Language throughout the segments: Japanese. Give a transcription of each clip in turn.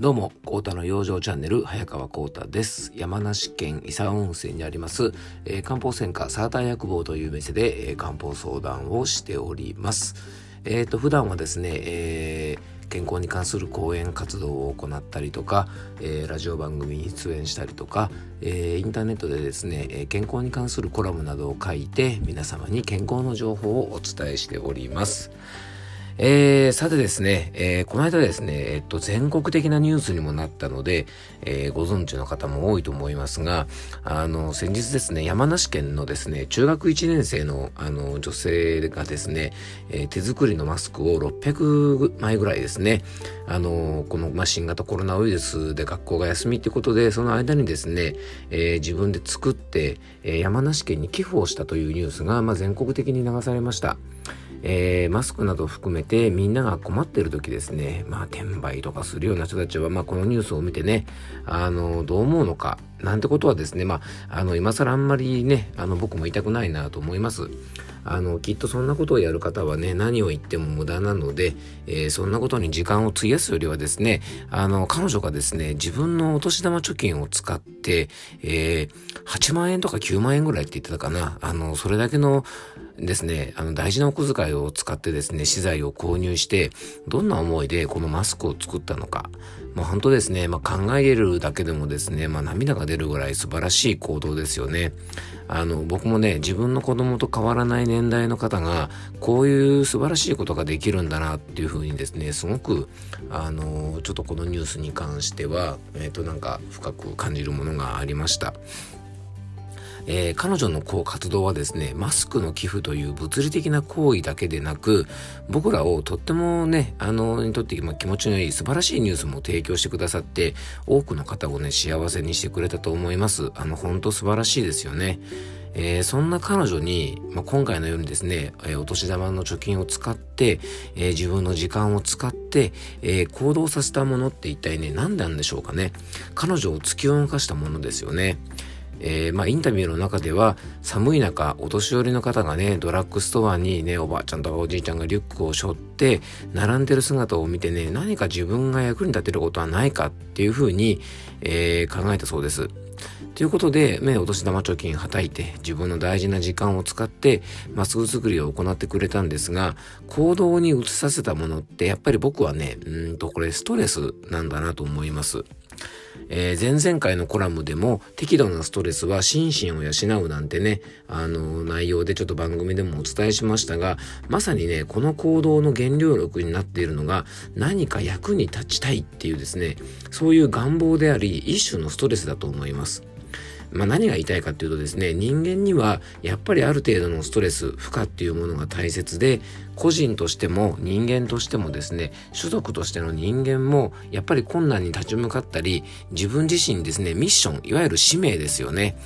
どうも、コータの養生チャンネル、早川コータです。山梨県伊佐温泉にあります、えー、漢方専科サーター薬房という店で、えー、漢方相談をしております。えっ、ー、と、普段はですね、えー、健康に関する講演活動を行ったりとか、えー、ラジオ番組に出演したりとか、えー、インターネットでですねえ健康に関するコラムなどを書いて皆様に健康の情報をお伝えしております。えー、さてですね、えー、この間ですね、えっと、全国的なニュースにもなったので、えー、ご存知の方も多いと思いますが、あの、先日ですね、山梨県のですね、中学1年生の、あの、女性がですね、え、手作りのマスクを600枚ぐらいですね、あの、この、まあ、新型コロナウイルスで学校が休みってことで、その間にですね、え、自分で作って、え、山梨県に寄付をしたというニュースが、まあ、全国的に流されました。えー、マスクなど含めてみんなが困ってる時ですね、まあ転売とかするような人たちは、まあこのニュースを見てね、あの、どう思うのか、なんてことはですね、まあ、あの、今更あんまりね、あの、僕も言いたくないなと思います。あの、きっとそんなことをやる方はね、何を言っても無駄なので、えー、そんなことに時間を費やすよりはですね、あの、彼女がですね、自分のお年玉貯金を使って、えー、8万円とか9万円ぐらいって言ってたかな。あの、それだけのですね、あの、大事なお小遣いを使ってですね、資材を購入して、どんな思いでこのマスクを作ったのか。まあ本当ですね、まあ考えるだけでもですね、まあ涙が出るぐらい素晴らしい行動ですよね。あの、僕もね、自分の子供と変わらない年代の方が、こういう素晴らしいことができるんだなっていうふうにですね、すごく、あの、ちょっとこのニュースに関しては、えっ、ー、となんか深く感じるものがありました。えー、彼女のこう活動はですね、マスクの寄付という物理的な行為だけでなく、僕らをとってもね、あの、にとって気持ちのいい素晴らしいニュースも提供してくださって、多くの方をね、幸せにしてくれたと思います。あの、本当素晴らしいですよね。えー、そんな彼女に、まあ、今回のようにですね、えー、お年玉の貯金を使って、えー、自分の時間を使って、え行動させたものって一体ね、何なんでしょうかね。彼女を突き動かしたものですよね。えー、まあ、インタビューの中では寒い中お年寄りの方がねドラッグストアにねおばあちゃんとかおじいちゃんがリュックを背負って並んでる姿を見てね何か自分が役に立てることはないかっていうふうに、えー、考えたそうです。ということで、ね、お年玉貯金はたいて自分の大事な時間を使ってマスク作りを行ってくれたんですが行動に移させたものってやっぱり僕はねうんとこれストレスなんだなと思います。えー、前々回のコラムでも適度なストレスは心身を養うなんてね、あの内容でちょっと番組でもお伝えしましたが、まさにね、この行動の原料力になっているのが何か役に立ちたいっていうですね、そういう願望であり、一種のストレスだと思います。まあ、何が言いたいかっていうとですね、人間にはやっぱりある程度のストレス、負荷っていうものが大切で、個人としても人間としてもですね、種族としての人間もやっぱり困難に立ち向かったり、自分自身ですね、ミッション、いわゆる使命ですよね、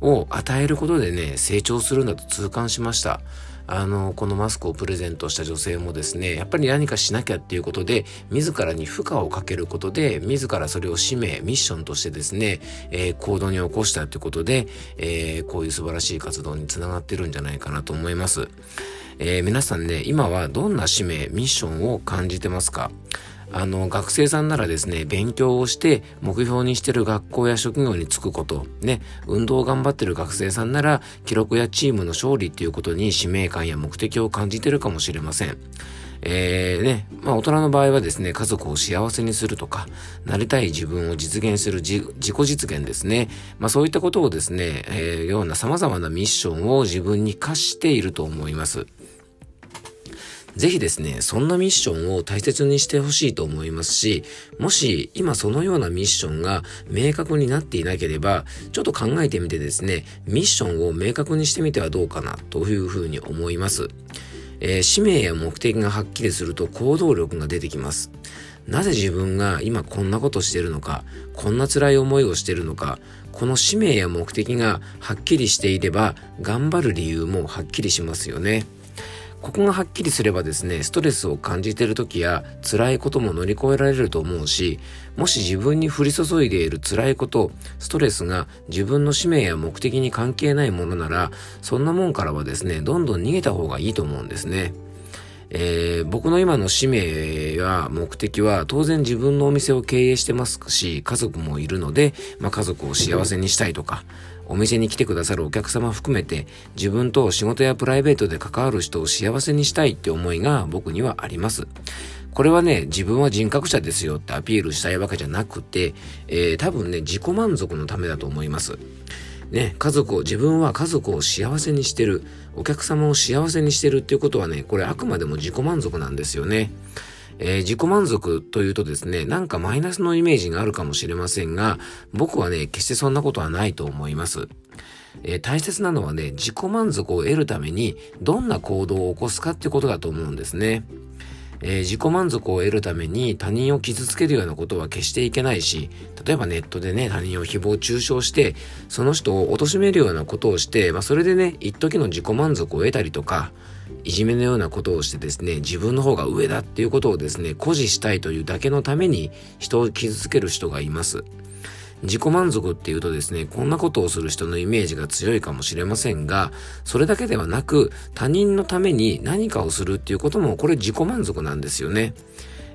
を与えることでね、成長するんだと痛感しました。あの、このマスクをプレゼントした女性もですね、やっぱり何かしなきゃっていうことで、自らに負荷をかけることで、自らそれを使命、ミッションとしてですね、えー、行動に起こしたということで、えー、こういう素晴らしい活動につながってるんじゃないかなと思います。えー、皆さんね、今はどんな使命、ミッションを感じてますか？あの、学生さんならですね、勉強をして目標にしてる学校や職業に就くこと、ね、運動を頑張ってる学生さんなら、記録やチームの勝利っていうことに使命感や目的を感じてるかもしれません。えー、ね、まあ大人の場合はですね、家族を幸せにするとか、なりたい自分を実現する自己実現ですね。まあそういったことをですね、えー、ような様々なミッションを自分に課していると思います。ぜひですね、そんなミッションを大切にしてほしいと思いますし、もし今そのようなミッションが明確になっていなければ、ちょっと考えてみてですね、ミッションを明確にしてみてはどうかなというふうに思います。えー、使命や目的がはっきりすると行動力が出てきます。なぜ自分が今こんなことしてるのか、こんな辛い思いをしてるのか、この使命や目的がはっきりしていれば、頑張る理由もはっきりしますよね。ここがはっきりすればですね、ストレスを感じている時や辛いことも乗り越えられると思うし、もし自分に降り注いでいる辛いこと、ストレスが自分の使命や目的に関係ないものなら、そんなもんからはですね、どんどん逃げた方がいいと思うんですね。えー、僕の今の使命や目的は当然自分のお店を経営してますし、家族もいるので、まあ、家族を幸せにしたいとか、お店に来てくださるお客様含めて自分と仕事やプライベートで関わる人を幸せにしたいって思いが僕にはあります。これはね、自分は人格者ですよってアピールしたいわけじゃなくて、えー、多分ね、自己満足のためだと思います。ね、家族を、自分は家族を幸せにしてる、お客様を幸せにしてるっていうことはね、これあくまでも自己満足なんですよね。えー、自己満足というとですね、なんかマイナスのイメージがあるかもしれませんが、僕はね、決してそんなことはないと思います。えー、大切なのはね、自己満足を得るために、どんな行動を起こすかってことだと思うんですね。えー、自己満足を得るために他人を傷つけるようなことは決していけないし、例えばネットでね、他人を誹謗中傷して、その人を貶めるようなことをして、まあそれでね、一時の自己満足を得たりとか、いじめのようなことをしてですね、自分の方が上だっていうことをですね、誇示したいというだけのために人を傷つける人がいます。自己満足っていうとですね、こんなことをする人のイメージが強いかもしれませんが、それだけではなく、他人のために何かをするっていうことも、これ自己満足なんですよね。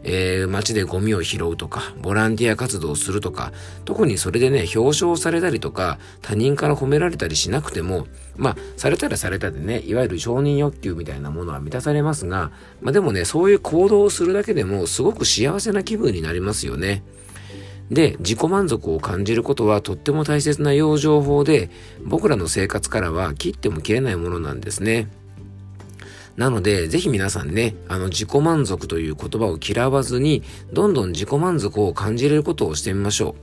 えー、街でゴミを拾うとか、ボランティア活動をするとか、特にそれでね、表彰されたりとか、他人から褒められたりしなくても、まあ、されたらされたでね、いわゆる承認欲求みたいなものは満たされますが、まあでもね、そういう行動をするだけでも、すごく幸せな気分になりますよね。で、自己満足を感じることはとっても大切な養生法で、僕らの生活からは切っても切れないものなんですね。なので、ぜひ皆さんね、あの自己満足という言葉を嫌わずに、どんどん自己満足を感じれることをしてみましょう。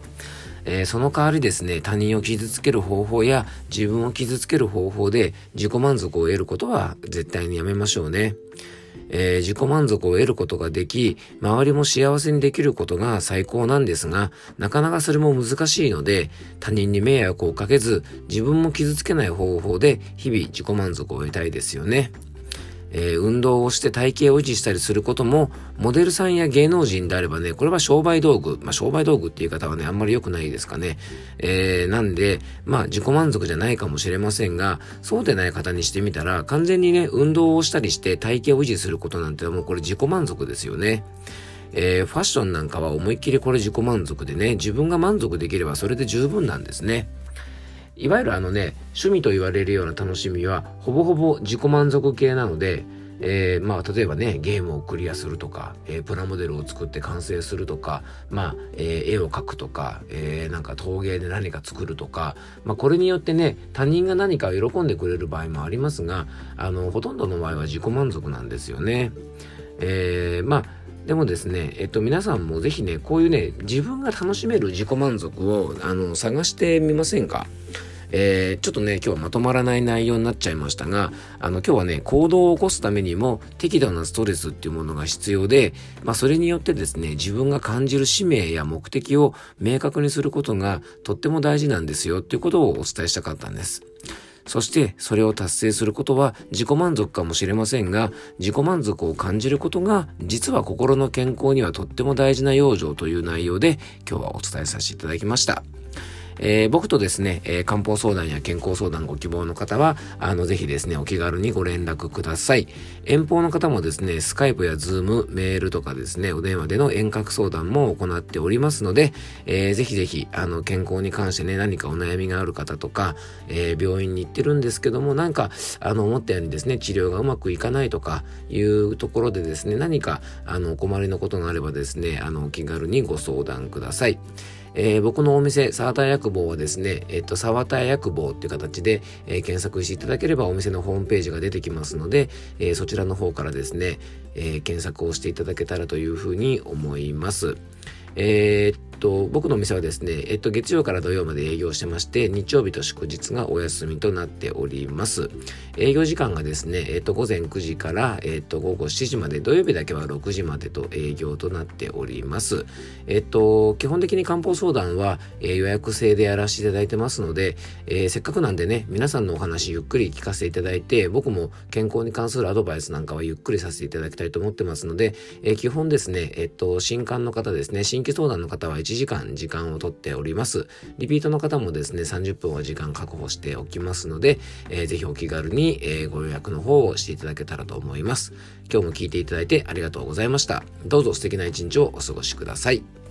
えー、その代わりですね、他人を傷つける方法や自分を傷つける方法で自己満足を得ることは絶対にやめましょうね。えー、自己満足を得ることができ、周りも幸せにできることが最高なんですが、なかなかそれも難しいので、他人に迷惑をかけず、自分も傷つけない方法で日々自己満足を得たいですよね。えー、運動をして体型を維持したりすることも、モデルさんや芸能人であればね、これは商売道具。まあ、商売道具っていう方はね、あんまり良くないですかね。えー、なんで、まあ、自己満足じゃないかもしれませんが、そうでない方にしてみたら、完全にね、運動をしたりして体型を維持することなんてもうこれ自己満足ですよね。えー、ファッションなんかは思いっきりこれ自己満足でね、自分が満足できればそれで十分なんですね。いわゆるあのね、趣味と言われるような楽しみは、ほぼほぼ自己満足系なので、えー、まあ、例えばね、ゲームをクリアするとか、えー、プラモデルを作って完成するとか、まあ、えー、絵を描くとか、えなんか陶芸で何か作るとか、まあ、これによってね、他人が何かを喜んでくれる場合もありますが、あの、ほとんどの場合は自己満足なんですよね。えまあ、でもですね、えっと、皆さんもぜひね、こういうね、自分が楽しめる自己満足を、あの、探してみませんか？えー、ちょっとね、今日はまとまらない内容になっちゃいましたが、あの、今日はね、行動を起こすためにも適度なストレスっていうものが必要で、まあ、それによってですね、自分が感じる使命や目的を明確にすることがとっても大事なんですよっていうことをお伝えしたかったんです。そしてそれを達成することは自己満足かもしれませんが、自己満足を感じることが実は心の健康にはとっても大事な養生という内容で今日はお伝えさせていただきました。えー、僕とですね、えー、漢方相談や健康相談ご希望の方は、あの、ぜひですね、お気軽にご連絡ください。遠方の方もですね、スカイプやズーム、メールとかですね、お電話での遠隔相談も行っておりますので、えー、ぜひぜひ、あの、健康に関してね、何かお悩みがある方とか、えー、病院に行ってるんですけども、なんか、あの、思ったようにですね、治療がうまくいかないとかいうところでですね、何か、あの、お困りのことがあればですね、あの、お気軽にご相談ください。えー、僕のお店、沢田薬房はですね、えっと、沢田薬房っていう形で、えー、検索していただければお店のホームページが出てきますので、えー、そちらの方からですね、え検索をしていただけたらというふうに思います。えー、っと、僕のお店はですね、えっと、月曜から土曜まで営業してまして、日曜日と祝日がお休みとなっております。営業時間がですね、えっと、午前9時から、えっと、午後7時まで、土曜日だけは6時までと営業となっております。えっと、基本的に漢方相談は、えー、予約制でやらせていただいてますので、えー、せっかくなんでね、皆さんのお話ゆっくり聞かせていただいて、僕も健康に関するアドバイスなんかはゆっくりさせていただきたいと思ってますので、えー、基本ですね、えっと、新刊の方ですね、新規相談の方は1時間時間をとっております。リピートの方もですね、30分は時間確保しておきますので、えー、ぜひお気軽に、えー、ご予約の方をしていただけたらと思います。今日も聞いていただいてありがとうございました。どうぞ素敵な一日をお過ごしください。